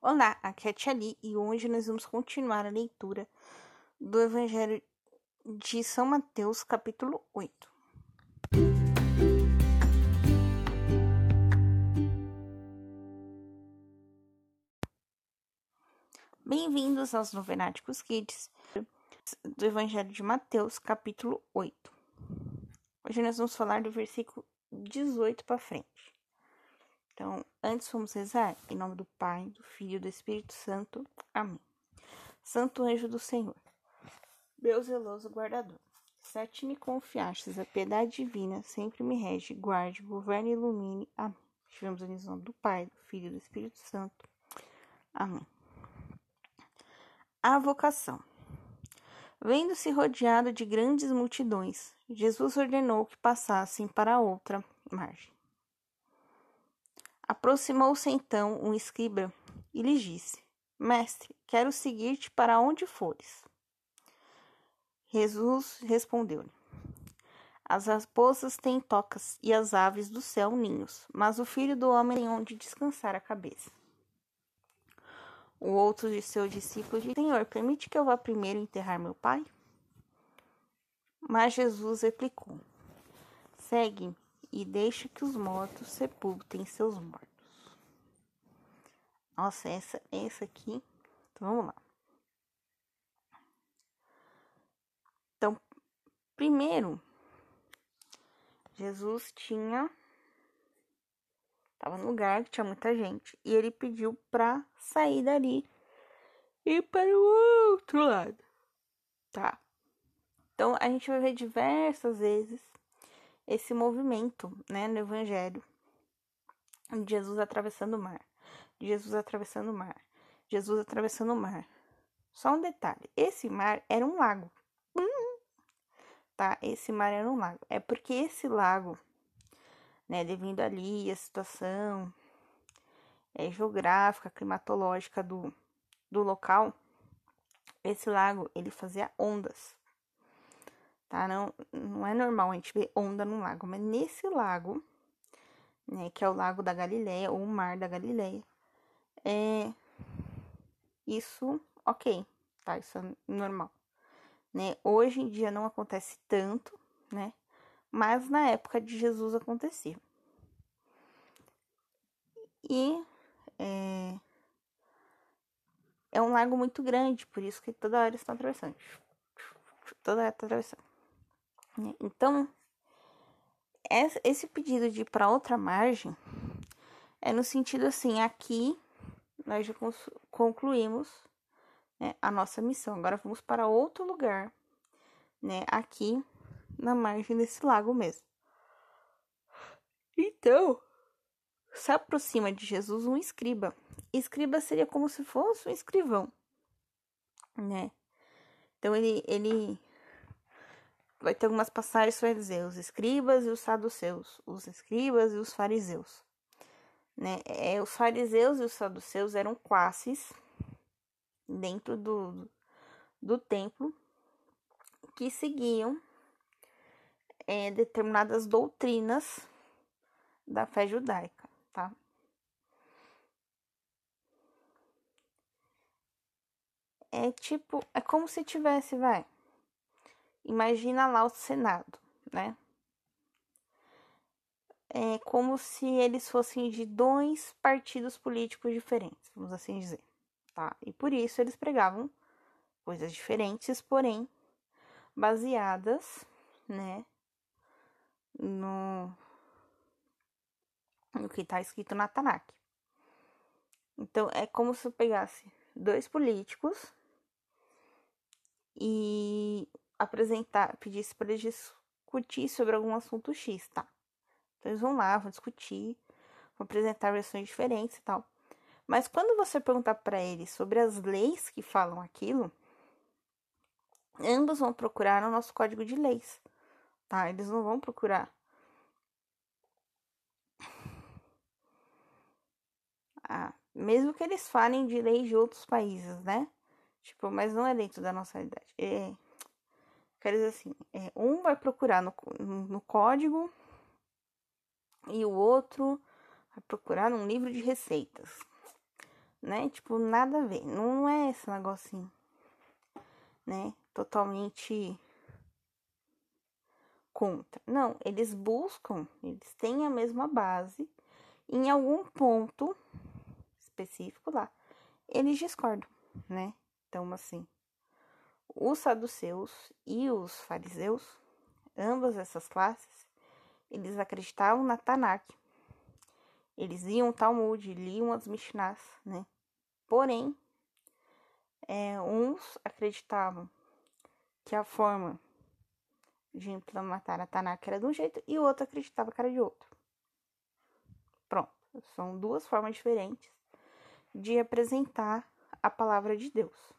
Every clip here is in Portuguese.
Olá, aqui é a Tia Li e hoje nós vamos continuar a leitura do Evangelho de São Mateus, capítulo 8. Bem-vindos aos Novenáticos Kids do Evangelho de Mateus, capítulo 8. Hoje nós vamos falar do versículo 18 para frente. Então, antes vamos rezar em nome do Pai, do Filho e do Espírito Santo. Amém. Santo anjo do Senhor, meu zeloso guardador, se me confiastes a piedade divina, sempre me rege, guarde, governe e ilumine. Amém. Estivemos em nome do Pai, do Filho e do Espírito Santo. Amém. A vocação. Vendo-se rodeado de grandes multidões, Jesus ordenou que passassem para outra margem. Aproximou-se então um escriba e lhe disse: Mestre, quero seguir-te para onde fores. Jesus respondeu-lhe: As raposas têm tocas e as aves do céu ninhos, mas o filho do homem tem onde descansar a cabeça. O outro de seus discípulos disse: Senhor, permite que eu vá primeiro enterrar meu pai? Mas Jesus replicou: Segue-me e deixa que os mortos sepultem seus mortos. Nossa, essa, essa aqui. Então vamos lá. Então, primeiro, Jesus tinha. Tava no lugar que tinha muita gente. E ele pediu pra sair dali e para o outro lado. Tá? Então, a gente vai ver diversas vezes esse movimento, né, no Evangelho, de Jesus atravessando o mar, de Jesus atravessando o mar, Jesus atravessando o mar. Só um detalhe: esse mar era um lago. Hum, tá? Esse mar era um lago. É porque esse lago, né, devido ali a situação é, geográfica, climatológica do, do local, esse lago ele fazia ondas tá? Não, não é normal a gente ver onda no lago, mas nesse lago, né, que é o Lago da Galileia, ou o Mar da Galileia, é isso, ok, tá? Isso é normal, né? Hoje em dia não acontece tanto, né? Mas na época de Jesus acontecia. E é, é um lago muito grande, por isso que toda hora estão atravessando. Toda hora está atravessando. Então, esse pedido de ir para outra margem é no sentido assim: aqui nós já concluímos né, a nossa missão, agora vamos para outro lugar, né, aqui na margem desse lago mesmo. Então, se aproxima de Jesus um escriba. Escriba seria como se fosse um escrivão, né? Então ele, ele vai ter algumas passagens que vai dizer os escribas e os saduceus, os escribas e os fariseus. Né? É, os fariseus e os saduceus eram classes dentro do, do templo que seguiam é, determinadas doutrinas da fé judaica, tá? É tipo, é como se tivesse, vai, Imagina lá o Senado, né? É como se eles fossem de dois partidos políticos diferentes, vamos assim dizer, tá? E por isso eles pregavam coisas diferentes, porém baseadas, né, no no que está escrito na Tanakh. Então é como se eu pegasse dois políticos e apresentar, pedisse para eles discutir sobre algum assunto X, tá? Então eles vão lá, vão discutir, vão apresentar versões diferentes e tal. Mas quando você perguntar para eles sobre as leis que falam aquilo, ambos vão procurar no nosso código de leis, tá? Eles não vão procurar ah, mesmo que eles falem de leis de outros países, né? Tipo, mas não é dentro da nossa realidade. É, Quer dizer assim, é, um vai procurar no, no código e o outro vai procurar num livro de receitas. né? Tipo, nada a ver. Não é esse negocinho, né? Totalmente contra. Não, eles buscam, eles têm a mesma base. Em algum ponto específico lá, eles discordam, né? Então, assim, os saduceus e os fariseus, ambas essas classes, eles acreditavam na Tanakh. Eles iam ao Talmud, liam as Mishnahs, né? Porém, é, uns acreditavam que a forma de implementar a Tanakh era de um jeito e o outro acreditava que era de outro. Pronto, são duas formas diferentes de apresentar a palavra de Deus.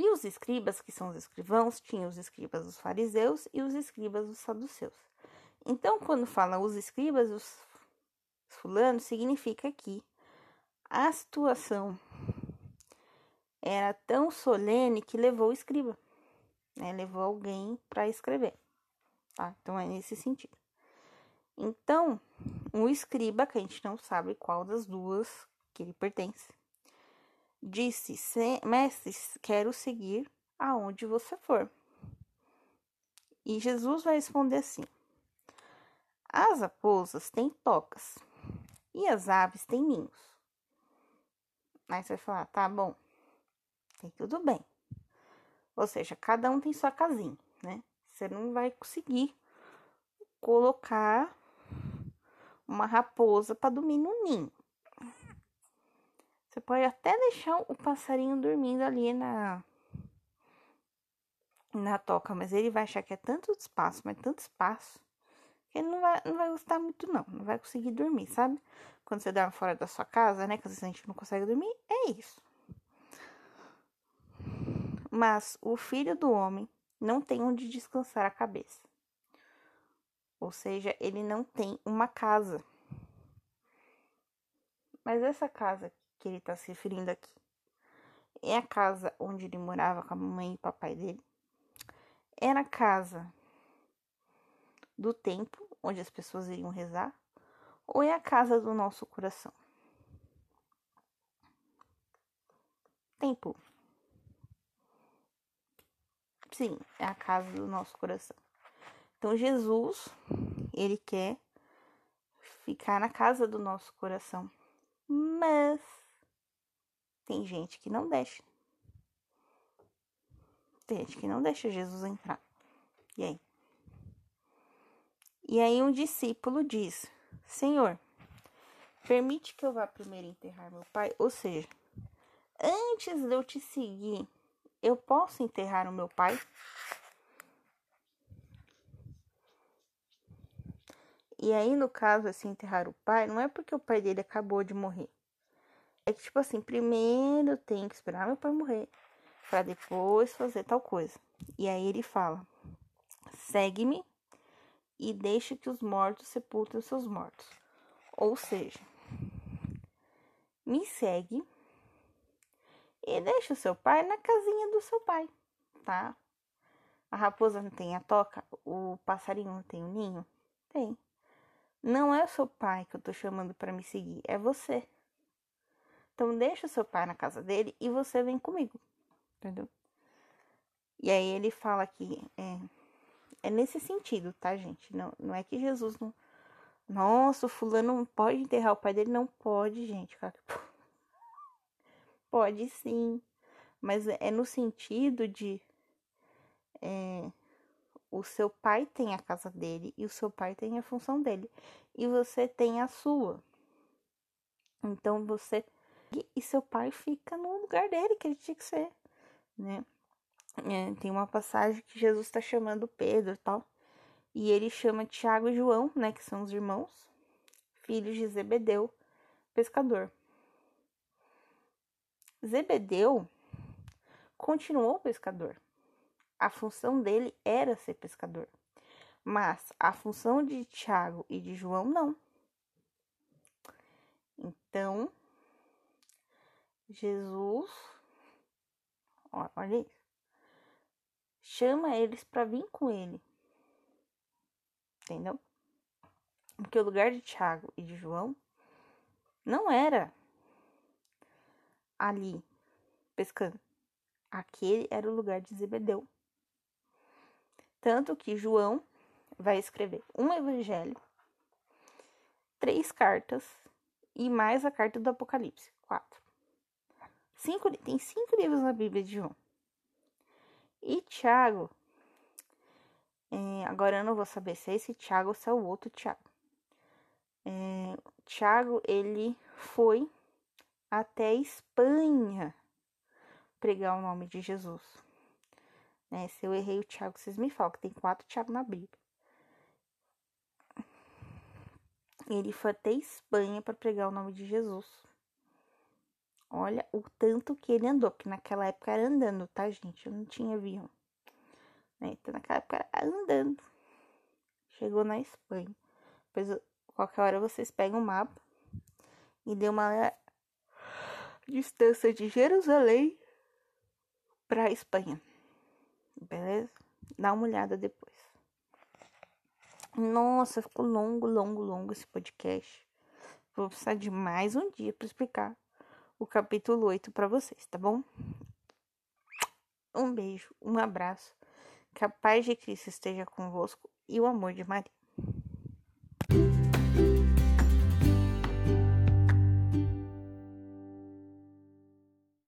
E os escribas, que são os escrivãos, tinham os escribas dos fariseus e os escribas dos saduceus. Então, quando fala os escribas dos fulanos, significa que a situação era tão solene que levou o escriba, né? levou alguém para escrever. Tá? Então, é nesse sentido. Então, o escriba, que a gente não sabe qual das duas que ele pertence, Disse: Mestre, quero seguir aonde você for. E Jesus vai responder assim: As raposas têm tocas e as aves têm ninhos. Aí você vai falar: Tá bom, tem tudo bem. Ou seja, cada um tem sua casinha, né? Você não vai conseguir colocar uma raposa para dormir no ninho. Você pode até deixar o passarinho dormindo ali na na toca, mas ele vai achar que é tanto espaço, mas tanto espaço, que ele não vai, não vai gostar muito não, não vai conseguir dormir, sabe? Quando você dorme fora da sua casa, né, que às vezes a gente não consegue dormir, é isso. Mas o filho do homem não tem onde descansar a cabeça. Ou seja, ele não tem uma casa. Mas essa casa que ele está se referindo aqui. É a casa onde ele morava com a mamãe e o papai dele. É na casa do templo, onde as pessoas iriam rezar. Ou é a casa do nosso coração? Templo. Sim, é a casa do nosso coração. Então, Jesus, ele quer ficar na casa do nosso coração. Mas tem gente que não deixa. Tem gente que não deixa Jesus entrar. E aí? E aí um discípulo diz: Senhor, permite que eu vá primeiro enterrar meu pai? Ou seja, antes de eu te seguir, eu posso enterrar o meu pai? E aí, no caso, assim, enterrar o pai, não é porque o pai dele acabou de morrer. É que, tipo assim, primeiro tem que esperar meu pai morrer para depois fazer tal coisa. E aí ele fala: segue-me e deixe que os mortos sepultem os seus mortos. Ou seja, me segue e deixa o seu pai na casinha do seu pai, tá? A raposa não tem a toca, o passarinho não tem o ninho? Tem. Não é o seu pai que eu tô chamando para me seguir, é você. Então deixa o seu pai na casa dele e você vem comigo. Entendeu? E aí ele fala que é, é nesse sentido, tá, gente? Não, não é que Jesus não. Nossa, o fulano não pode enterrar o pai dele. Não pode, gente. Pode sim. Mas é no sentido de. É, o seu pai tem a casa dele e o seu pai tem a função dele. E você tem a sua. Então você e seu pai fica no lugar dele, que ele tinha que ser, né? É, tem uma passagem que Jesus está chamando Pedro e tal, e ele chama Tiago e João, né, que são os irmãos, filhos de Zebedeu, pescador. Zebedeu continuou pescador. A função dele era ser pescador. Mas a função de Tiago e de João não. Então, Jesus, olha isso, chama eles para vir com ele, entendeu? Porque o lugar de Tiago e de João não era ali pescando. Aquele era o lugar de Zebedeu. Tanto que João vai escrever um evangelho, três cartas e mais a carta do Apocalipse. Quatro. Cinco, tem cinco livros na Bíblia de João. E Tiago, é, agora eu não vou saber se é esse Tiago ou se é o outro Tiago. É, Tiago, ele foi até Espanha pregar o nome de Jesus. Né? Se eu errei o Tiago, vocês me falam, que tem quatro Tiago na Bíblia. Ele foi até Espanha para pregar o nome de Jesus. Olha o tanto que ele andou, porque naquela época era andando, tá, gente? Eu não tinha avião. Né? Então, naquela época era andando. Chegou na Espanha. Depois, qualquer hora vocês pegam o mapa e dê uma distância de Jerusalém para Espanha. Beleza? Dá uma olhada depois. Nossa, ficou longo, longo, longo esse podcast. Vou precisar de mais um dia para explicar o capítulo 8 para vocês, tá bom? Um beijo, um abraço. Que a paz de Cristo esteja convosco e o amor de Maria.